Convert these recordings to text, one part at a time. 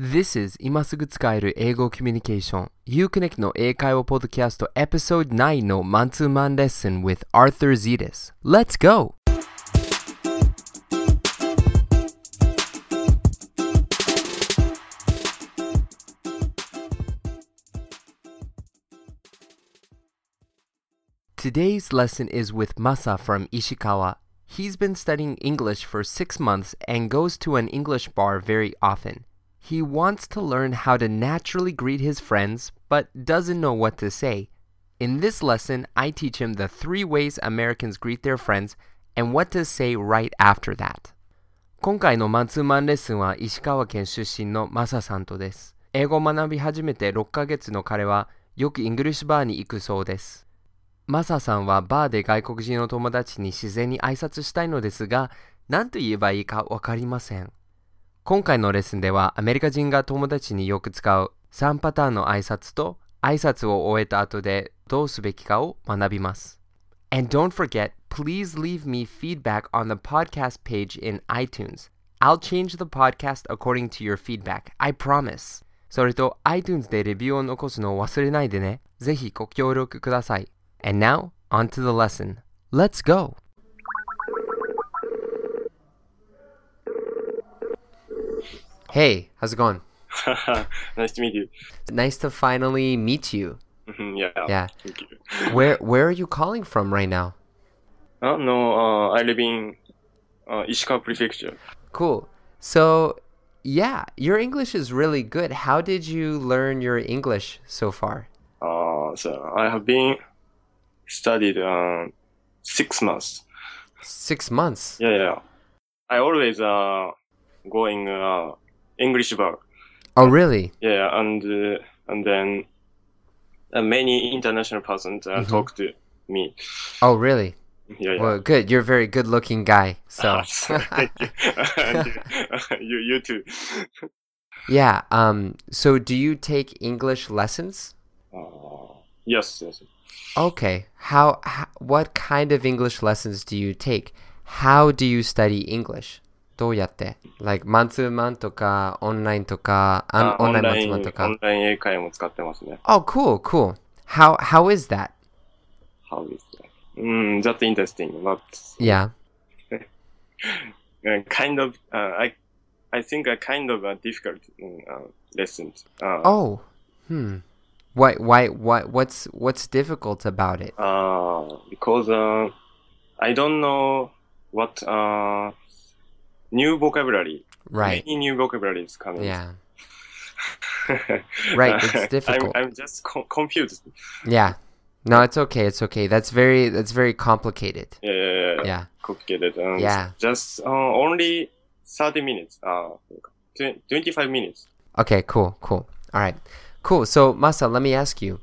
This is 今すぐ使える英語コミュニケーション Uconnect の英会話ポッドキャスト Episode 9のマンツーマンレッスン with Arthur Zetes Let's go! Today's lesson is with Masa from Ishikawa. He's been studying English for six months and goes to an English bar very often. He wants to learn how to naturally greet his friends, but doesn't know what to say. In this lesson, I teach him the three ways Americans greet their friends and what to say right after that. 今回のマンツーマンレッスンは石川県出身のマサさんとです。英語を学び始めて6ヶ月の彼はよくイングリッシュバーに行くそうです。マサさんはバーで外国人の友達に自然に挨拶したいのですが、何と言えばいいかわかりません。 今回のレッスンではアメリカ人が友達によく使う3パターンの挨拶と挨拶を終えた後でどうすべきかを学びます。And don't forget, please leave me feedback on the podcast page in iTunes. I'll change the podcast according to your feedback. I promise. それと iTunes でレビューを残すのを忘れないでね。ぜひご協力ください。And now, on to the lesson. Let's go! Hey, how's it going? nice to meet you. Nice to finally meet you. Mhm, yeah. Yeah. Thank you. Where where are you calling from right now? Uh, no, uh, I live in uh, Ishikawa Prefecture. Cool. So, yeah, your English is really good. How did you learn your English so far? Uh, so I have been studied uh, six months. 6 months. Yeah, yeah. I always uh going uh English bar. Oh, really? Yeah, and uh, and then uh, many international persons uh, Mhm. talk to me. Oh, really? Yeah, yeah. Well, good. You're a very good-looking guy. So, thank you. you, you too. yeah, um so do you take English lessons? Uh, yes, yes. Okay. How, how what kind of English lessons do you take? How do you study English? どうやって ?like マンツーマンとかオンラインとかああオンラインマンオンライン、ツーマンとかオンライン英会話も使ってますね。 Oh, cool, cool. How how is that? How is that? うん、that's interesting, but Yeah. uh, kind of, uh, I, I think a kind of a difficult mm, uh, lesson. Uh, Oh. Hmm. Why why why what's what's difficult about it? uh, because uh, I don't know what uh, new vocabulary. Right. Many new vocabularies coming. Yeah. Right, it's difficult. I'm, I'm just co- confused. Yeah. No, it's okay. It's okay. That's very that's very complicated. Yeah, yeah, yeah, yeah. Complicated. Um, Yeah. Just uh, only 30 minutes. Uh, tw- 25 minutes. Okay, cool, cool. All right. Cool. So, Masa, let me ask you.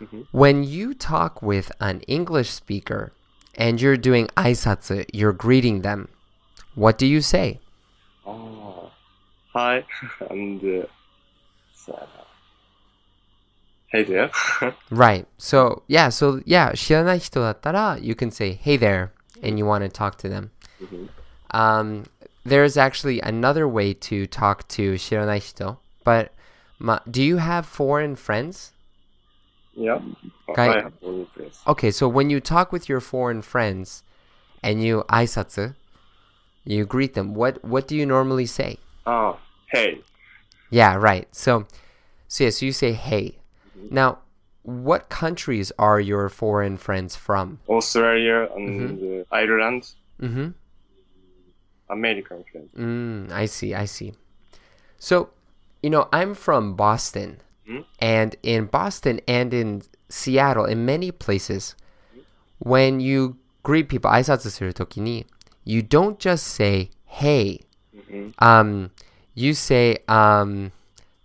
Mhm. When you talk with an English speaker and you're doing aisatsu, you're greeting them. What do you say? Oh, hi. and uh, so, hey there. Right. So, yeah, so yeah, 知らない人だったら you can say hey there and you want to talk to them. Mhm. Um there's actually another way to talk to 知らない人, but ma, do you have foreign friends? yeah. Okay. I have only place. Okay, so when you talk with your foreign friends and you aisatsu, you greet them. What what do you normally say? Ah, hey. Yeah, right. So so yeah, so you say hey. Now, what countries are your foreign friends from? Australia and uh, Ireland, Mhm. American friends. Mm, I see, I see. So, you know, I'm from Boston. Mhm. And in Boston and in Seattle, in many places, when you greet people, 挨拶するときに you don't just say, hey. Mhm. Um, you say, um,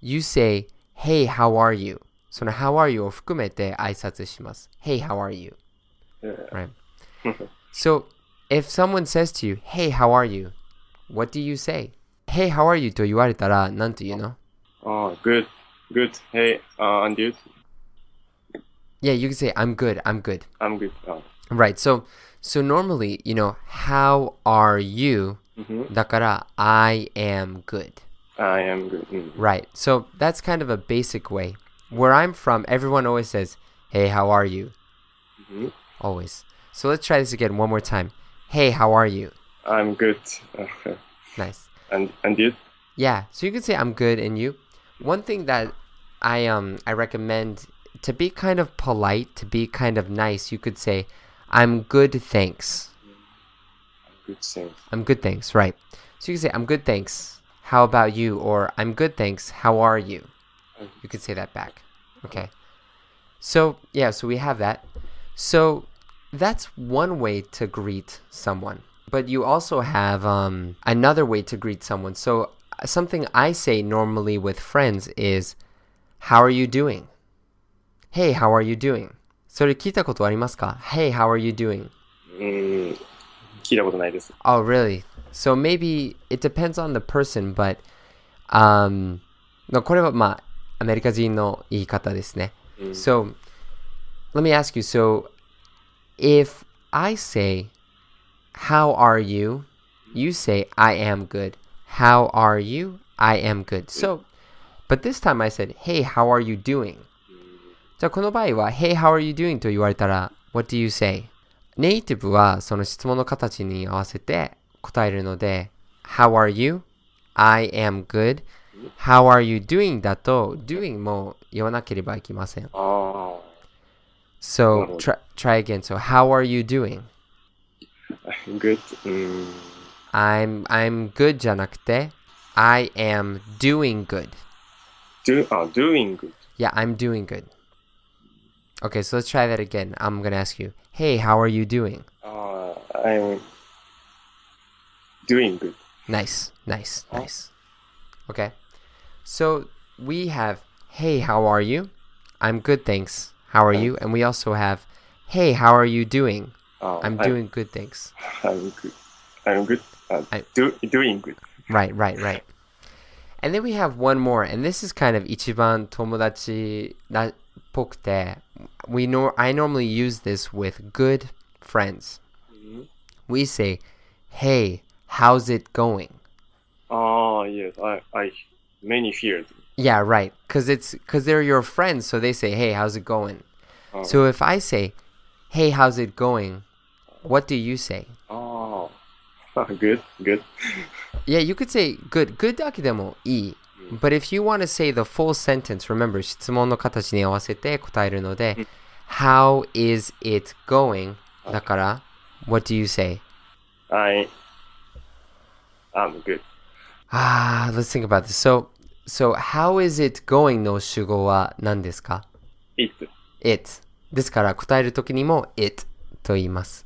you say, hey, how are you? その how are you を含めて挨拶します。Hey, how are you? Yeah. Right. So, if someone says to you, "Hey, how are you?" What do you say? "Hey, how are you?" と言われたら何と言うの Ah, good. Good. Hey, uh, and you? Yeah, you can say, "I'm good. I'm good." I'm good. Uh, Right. So, so normally, you know, how are you? mhm. だから I am good. I am good. Mm. Right. So that's kind of a basic way. Where I'm from, everyone always says, Hey, how are you? Mhm. Always. So let's try this again one more time. Hey, how are you? I'm good. Nice. and and you? Yeah, so you could say I'm good and you. One thing that I um I recommend to be kind of polite, to be kind of nice, you could say I'm good, thanks. I'm good thing. I'm good, thanks. Right. So you can say I'm good, thanks. How about you? Or I'm good, thanks. How are you? You could say that back. Okay. So, yeah, so we have that. So, that's one way to greet someone. But you also have um, another way to greet someone. So, something I say normally with friends is, How are you doing? Hey, how are you doing? それ聞いたことありますか ?Hey, how are you doing? うん、聞いたことないです。 Oh, really? So maybe it depends on the person, but um, のこれはまあアメリカ人の言い方ですね。うん So let me ask you. So if I say, "How are you?" You say, "I am good." How are you? I am good. So, but this time I said, "Hey, how are you doing?" じゃあこの場合は、Hey, how are you doing? と言われたら、What do you say? ネイティブはその質問の形に合わせて答えるので、How are you? I am good. How are you doing? だと、doing も言わなければいけません。So, try, try again. So, how are you doing? good. うん、I'm, I'm good じゃなくて、I am doing good. do あ doing good. Yeah, I'm doing good. Okay, so let's try that again. I'm gonna ask you, Hey, how are you doing? ああ、I'm doing good. Nice, nice, Oh. nice. Okay. So we have, hey, how are you? I'm good, thanks. How are you? And we also have, hey, how are you doing? あ I'm doing good, thanks. I'm good. I'm good. あ I- do, doing good. Right, right, right. And then we have one more, and this is kind of 一番友達なっぽくて we know I normally use this with good friends. We say, "Hey, how's it going?" Ah, yes. I, I many feared. Yeah, right. Cause it's cause they're your friends, so they say, "Hey, how's it going?" Oh. So if I say, "Hey, how's it going?" What do you say? Ah, good, good. Yeah, you could say good. Good だけでもいい。 But if you want to say the full sentence, remember 質問の形に合わせて答えるので、How is it going? だから、What do you say? I am good. Ah, let's think about this. So, so how is it going の主語は何ですか It. it ですから答えるときにも it と言います。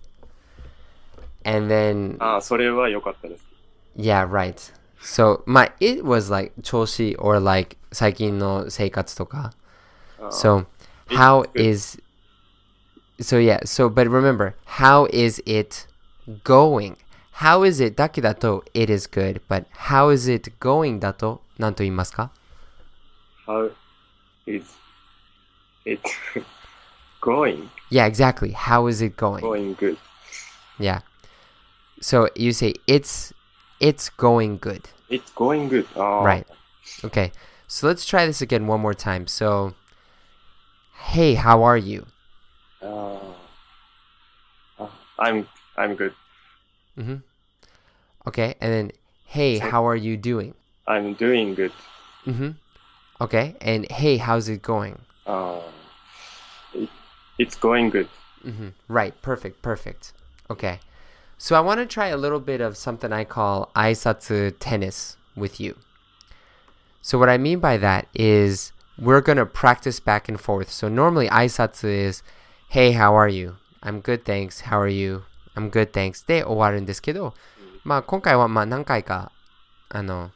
And then ああ、それは良かったです。yeah right. So my it was like 調子 or like 最近の生活とか。So how good. is so yeah, so but remember, how is it going? How is it だけだと it is good, but how is it going だと何と言いますか How is it going? Yeah, exactly. How is it going? Going good. Yeah. So you say it's it's going good. It's going good. Ah, Right. Okay. So let's try this again one more time. So Hey, how are you? Ah. Ah, I'm I'm good. Mhm. Okay. And then Hey, So- how are you doing? I'm doing good. Mhm. Okay. And Hey, how's it going? Uh, it, it's going good. hmm Right. Perfect. Perfect. Okay. So I want to try a little bit of something I call aisatsu tennis with you. So what I mean by that is we're going to practice back and forth. So normally aisatsu is, hey, how are you? I'm good, thanks. How are you? I'm good, thanks. で終わるんですけど、まあ今回はまあ何回か、あの、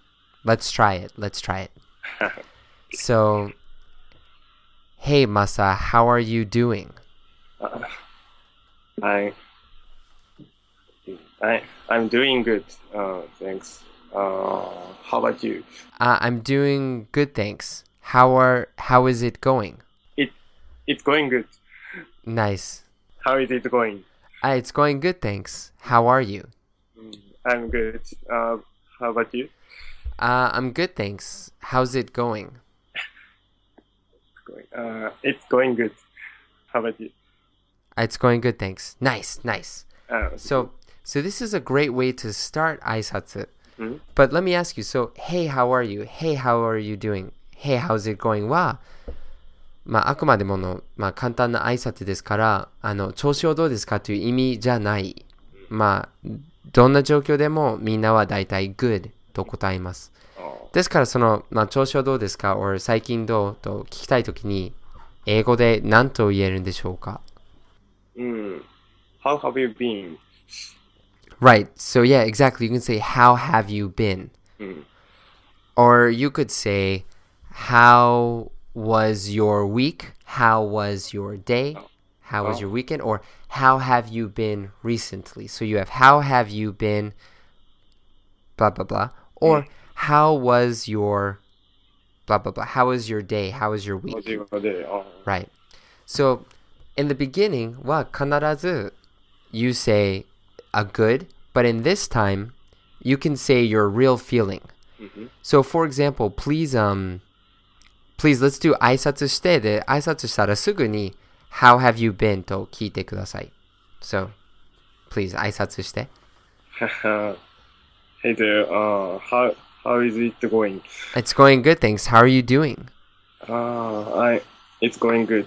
let's try it. Let's try it. So, hey, Masa, how are you doing? I I I'm doing good. Uh, thanks. Uh, how about you? Uh, I'm doing good, thanks. How are how is it going? It it's going good. Nice. How is it going? Uh, it's going good, thanks. How are you? I'm good. Uh, how about you? Uh, I'm good, thanks. How's it going? Going, uh, it's going good. How about you? It's going good, thanks. Nice, nice. Uh, So, so this is a great way to start 挨拶 Mhm. But let me ask you. So, hey, how are you? Hey, how are you doing? Hey, how's it going? は、まあ、あくまでもの、まあ、簡単な挨拶ですから、あの、調子をどうですかという意味じゃない。まあ、どんな状況でもみんなは大体 good と答えます。uh, ですから、その、まあ、調子はどうですか or 最近どうと聞きたいときに、英語で何と言えるんでしょうか mm, how have you been? Right. So yeah, exactly. You can say how have you been? Mm. Or you could say how was your week? How was your day? How was Oh. your weekend? Or how have you been recently? So you have how have you been blah blah blah. Or how was your blah blah blah. How was your day? How was your week? How's your day? Uh, Right. So in the beginning は必ず you say a good, but in this time you can say your real feeling. mhm. So for example, please um please let's do 挨拶してで挨拶したらすぐに How have you been と聞いてください。So please 挨拶して。 hey there. Uh, how how is it going? It's going good, thanks. How are you doing? Uh, I it's going good.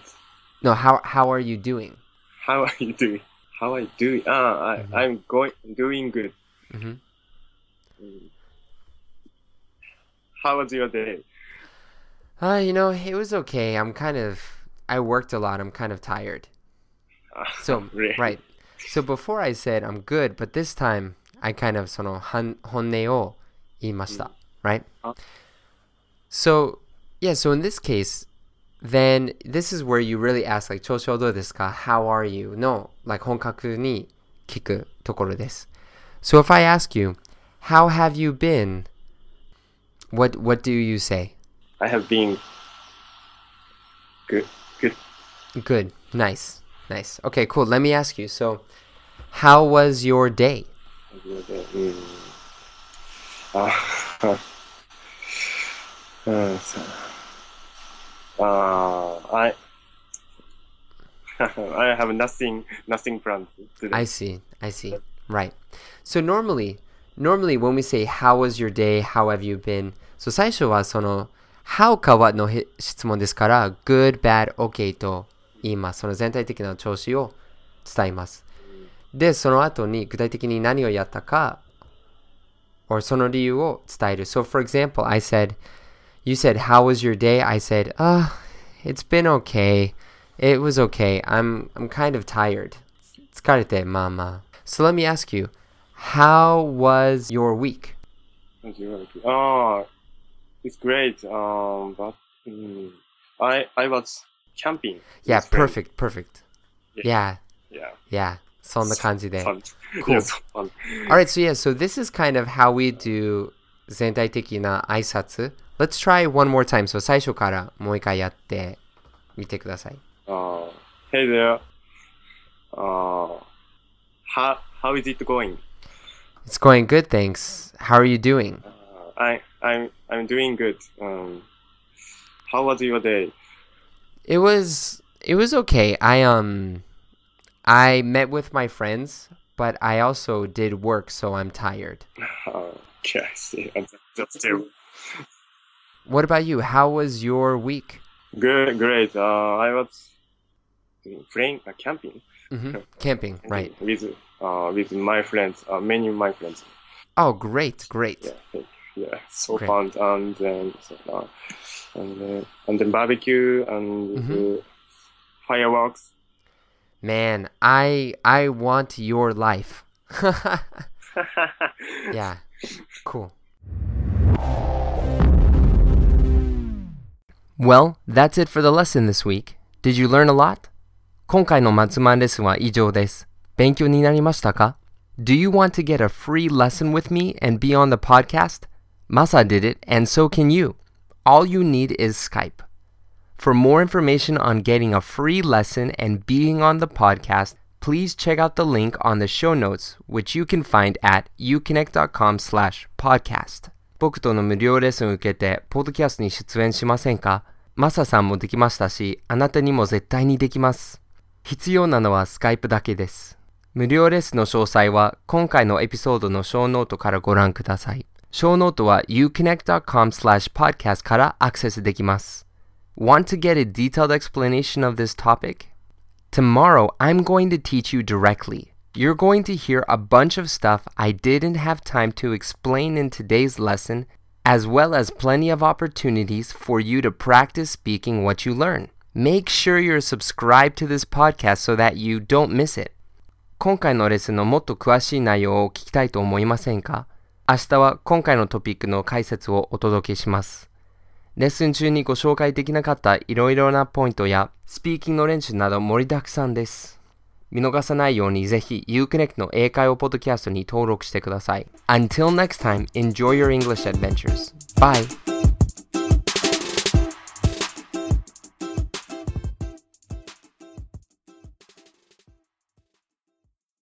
No, how how are you doing? How are you doing? How are you doing? Ah, I I'm going doing good. Mhm. Mm. How was your day? Uh, you know, it was okay. I'm kind of I worked a lot. I'm kind of tired. Ah, So really? right. So before I said I'm good, but this time I kind of その本本音を言いました。Right? Ah. So yeah, so in this case, then this is where you really ask like 調子はどうですか How are you? の like 本格に聞くところです。So if I ask you, How have you been? What what do you say? I have been good. Good. Good. Nice. Nice. Okay, cool. Let me ask you. So, how was your day? How's your day? Mm. Ah, uh, so, uh, I I have nothing nothing planned today. I see. I see. Right. So normally, normally when we say how was your day, how have you been? So 最初はその how かはの質問ですから good, bad, okay と言います。その全体的な調子を伝えます。で、その後に具体的に何をやったか or その理由を伝える。So for example, I said, you said, how was your day? I said, uh, it's been okay. It was okay. I'm, I'm kind of tired. 疲れて、まあまあ。So let me ask you, how was your week? How's your day? Ah, it's great. Um, but mm, I I was camping. Yeah, with friends. perfect, perfect. Yeah. Yeah, Yeah. yeah. そんな感じで。 Fun. Cool. Yeah, so fun. Alright, so yeah, so this is kind of how we do 全体的な挨拶。 Let's try one more time. So 最初からもう一回やってみてください。 Uh, hey there. Uh, how how is it going? It's going good, thanks. How are you doing? Uh, I I'm I'm doing good. Um, how was your day? It was it was okay. I um I met with my friends, but I also did work, so I'm tired. Uh, okay, I see. Uh, That's terrible. What about you? How was your week? Good, great. Uh, I was playing uh, camping. hmm Camping, right? With uh with my friends. Uh, many of my friends. Oh, great, great. Yeah, yeah, so Great. fun. And then so, uh, and then and then barbecue and Mhm. uh, fireworks. Man, I I want your life. yeah. Cool. Well, that's it for the lesson this week. Did you learn a lot? 今回の松マンレッスンは以上です。勉強になりましたか Do you want to get a free lesson with me and be on the podcast? Masa did it, and so can you. All you need is Skype. For more information on getting a free lesson and being on the podcast, please check out the link on the show notes, which you can find at uconnect.com slash podcast. 僕との無料レッスンを受けて、ポッドキャストに出演しませんか？マサさんもできましたし、あなたにも絶対にできます。必要なのはスカイプだけです。無料レッスンの詳細は今回のエピソードの小ノートからご覧ください。小ノートは youconnect.com slash podcast からアクセスできます。Want to get a detailed explanation of this topic? Tomorrow, I'm going to teach you directly. You're going to hear a bunch of stuff I didn't have time to explain in today's lesson, as well as plenty of opportunities for you to practice speaking what you learn. Make sure you're subscribed to this podcast so that you don't miss it. 今回のレッスンのもっと詳しい内容を聞きたいと思いませんか明日は今回のトピックの解説をお届けします。レッスン中にご紹介できなかったいろいろなポイントやスピーキングの練習など盛りだくさんです。 見逃さないようにぜひ Uconnect の英会話ポッドキャストに登録してください。Until next time, enjoy your English adventures. Bye!